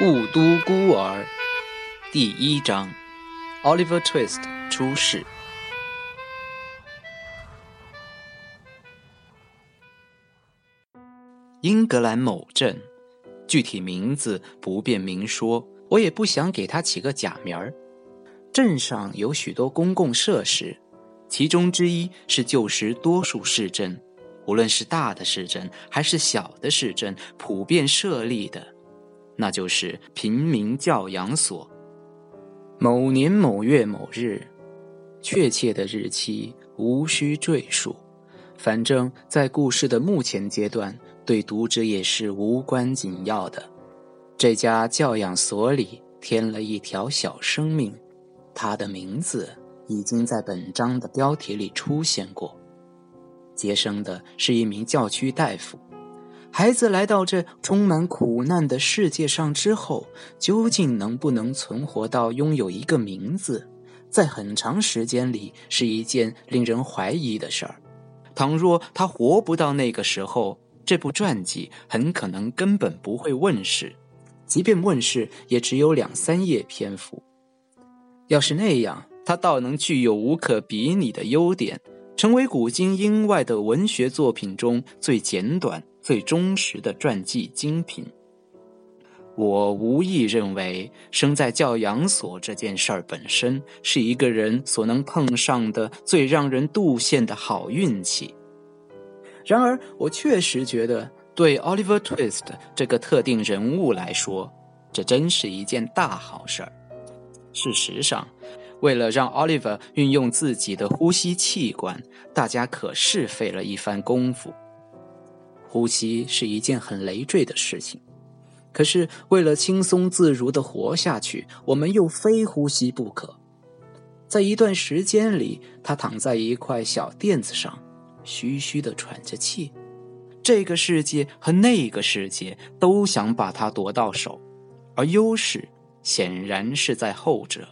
雾都孤儿第一章，Oliver Twist 出世。英格兰某镇，具体名字不便明说，我也不想给他起个假名儿。镇上有许多公共设施，其中之一是旧时多数市镇，无论是大的市镇还是小的市镇，普遍设立的。那就是平民教养所。某年某月某日，确切的日期无需赘述。反正，在故事的目前阶段，对读者也是无关紧要的。这家教养所里添了一条小生命，他的名字已经在本章的标题里出现过。接生的是一名教区大夫。孩子来到这充满苦难的世界上之后，究竟能不能存活到拥有一个名字，在很长时间里是一件令人怀疑的事儿。倘若他活不到那个时候，这部传记很可能根本不会问世，即便问世，也只有两三页篇幅。要是那样，他倒能具有无可比拟的优点，成为古今英外的文学作品中最简短。最忠实的传记精品。我无意认为生在教养所这件事儿本身是一个人所能碰上的最让人妒羡的好运气。然而，我确实觉得对 Oliver Twist 这个特定人物来说，这真是一件大好事儿。事实上，为了让 Oliver 运用自己的呼吸器官，大家可是费了一番功夫。呼吸是一件很累赘的事情，可是为了轻松自如的活下去，我们又非呼吸不可。在一段时间里，他躺在一块小垫子上，嘘嘘的喘着气。这个世界和那个世界都想把他夺到手，而优势显然是在后者。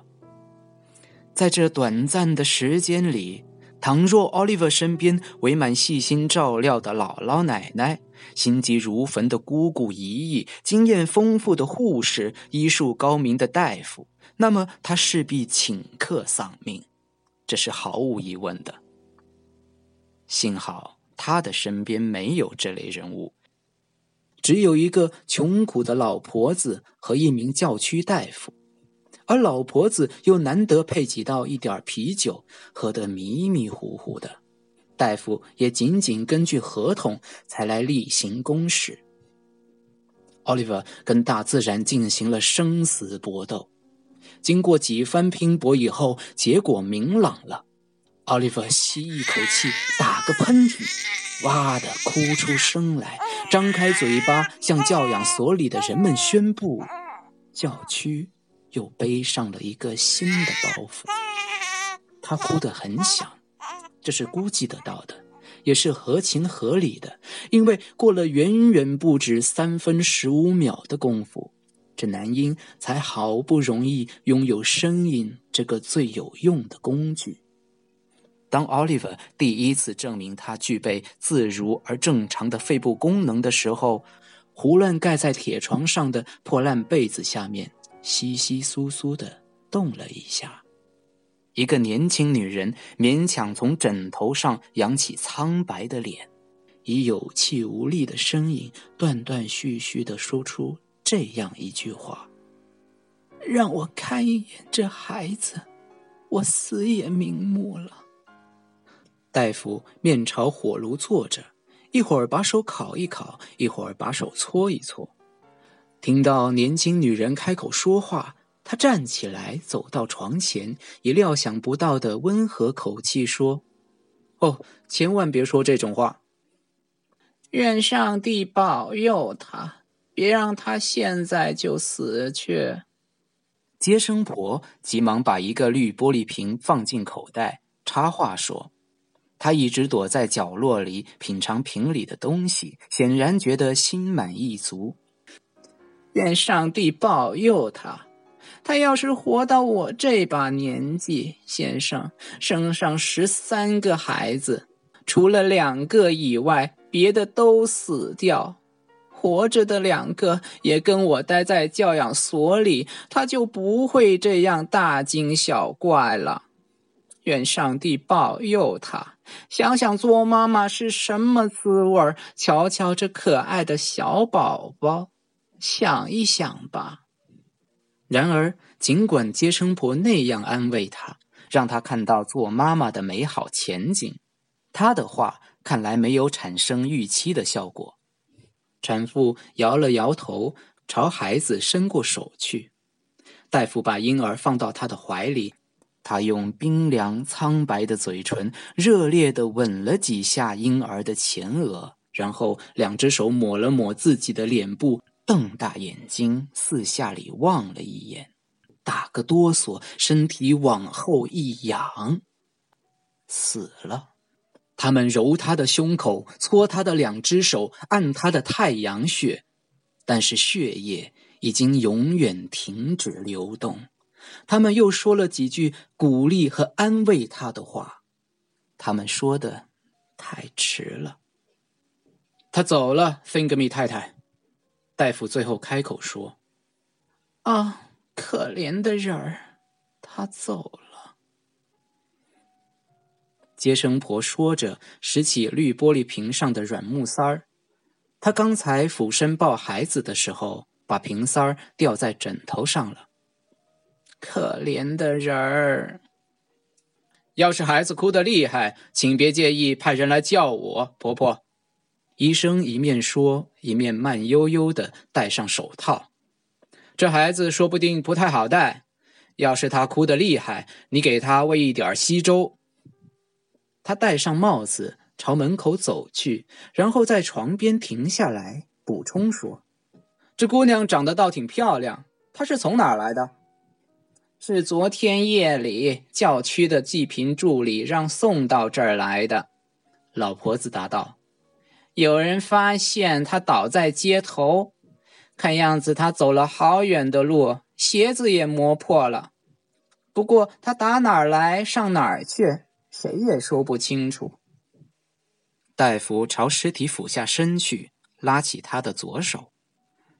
在这短暂的时间里。倘若 Oliver 身边围满细心照料的姥姥奶奶、心急如焚的姑姑姨姨、经验丰富的护士、医术高明的大夫，那么他势必顷刻丧命，这是毫无疑问的。幸好他的身边没有这类人物，只有一个穷苦的老婆子和一名教区大夫。而老婆子又难得配几道一点啤酒，喝得迷迷糊糊的。大夫也仅仅根据合同才来例行公事。奥利弗跟大自然进行了生死搏斗，经过几番拼搏以后，结果明朗了。奥利弗吸一口气，打个喷嚏，哇的哭出声来，张开嘴巴向教养所里的人们宣布：教区。又背上了一个新的包袱，他哭得很响，这是估计得到的，也是合情合理的，因为过了远远不止三分十五秒的功夫，这男婴才好不容易拥有声音这个最有用的工具。当 Oliver 第一次证明他具备自如而正常的肺部功能的时候，胡乱盖在铁床上的破烂被子下面。稀稀疏疏的动了一下，一个年轻女人勉强从枕头上扬起苍白的脸，以有气无力的声音断断续续的说出这样一句话：“让我看一眼这孩子，我死也瞑目了。”大夫面朝火炉坐着，一会儿把手烤一烤，一会儿把手搓一搓。听到年轻女人开口说话，他站起来走到床前，以料想不到的温和口气说：“哦，千万别说这种话。愿上帝保佑他，别让他现在就死去。”接生婆急忙把一个绿玻璃瓶放进口袋，插话说：“他一直躲在角落里品尝瓶里的东西，显然觉得心满意足。”愿上帝保佑他。他要是活到我这把年纪，先生生上十三个孩子，除了两个以外，别的都死掉，活着的两个也跟我待在教养所里，他就不会这样大惊小怪了。愿上帝保佑他。想想做妈妈是什么滋味，瞧瞧这可爱的小宝宝，想一想吧。然而，尽管接生婆那样安慰他，让他看到做妈妈的美好前景，他的话看来没有产生预期的效果。产妇摇了摇头，朝孩子伸过手去。大夫把婴儿放到他的怀里。他用冰凉苍白的嘴唇热烈地吻了几下婴儿的前额，然后两只手抹了抹自己的脸部，瞪大眼睛四下里望了一眼，打个哆嗦，身体往后一仰，死了。他们揉他的胸口，搓他的两只手，按他的太阳穴，但是血液已经永远停止流动。他们又说了几句鼓励和安慰他的话，他们说的太迟了。他走了，Thingy 太太。大夫最后开口说：“啊，可怜的人儿，他走了。”接生婆说着，拾起绿玻璃瓶上的软木塞儿。他刚才俯身抱孩子的时候，把瓶塞儿掉在枕头上了。可怜的人儿，要是孩子哭得厉害，请别介意派人来叫我，婆婆。医生一面说，一面慢悠悠的戴上手套。这孩子说不定不太好带，要是他哭得厉害，你给他喂一点稀粥。他戴上帽子，朝门口走去，然后在床边停下来，补充说：“这姑娘长得倒挺漂亮，她是从哪儿来的？”是昨天夜里教区的济贫助理让送到这儿来的，老婆子答道：“有人发现他倒在街头，看样子他走了好远的路，鞋子也磨破了。不过他打哪儿来，上哪儿去，谁也说不清楚。”大夫朝尸体俯下身去，拉起他的左手，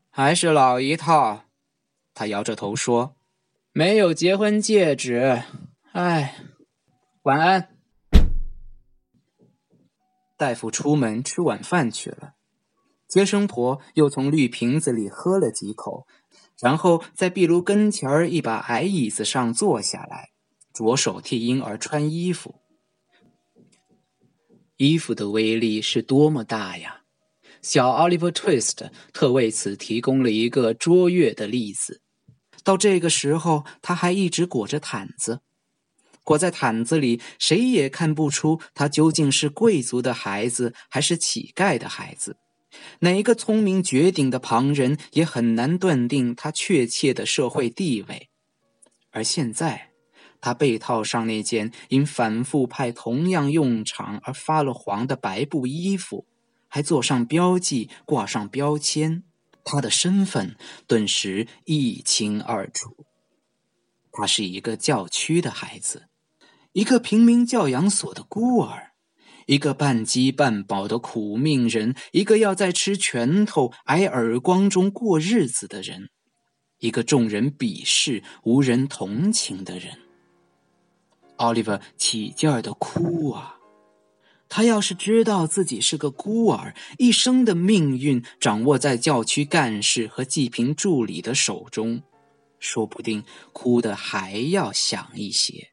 还是老一套。他摇着头说。没有结婚戒指，哎，晚安。大夫出门吃晚饭去了，接生婆又从绿瓶子里喝了几口，然后在壁炉跟前儿一把矮椅子上坐下来，着手替婴儿穿衣服。衣服的威力是多么大呀！小 Oliver Twist 特为此提供了一个卓越的例子。到这个时候，他还一直裹着毯子，裹在毯子里，谁也看不出他究竟是贵族的孩子还是乞丐的孩子。哪个聪明绝顶的旁人也很难断定他确切的社会地位。而现在，他被套上那件因反复派同样用场而发了黄的白布衣服，还做上标记，挂上标签。他的身份顿时一清二楚，他是一个教区的孩子，一个平民教养所的孤儿，一个半饥半饱的苦命人，一个要在吃拳头、挨耳光中过日子的人，一个众人鄙视、无人同情的人。奥利弗起劲儿的哭啊！他要是知道自己是个孤儿，一生的命运掌握在教区干事和济贫助理的手中，说不定哭得还要响一些。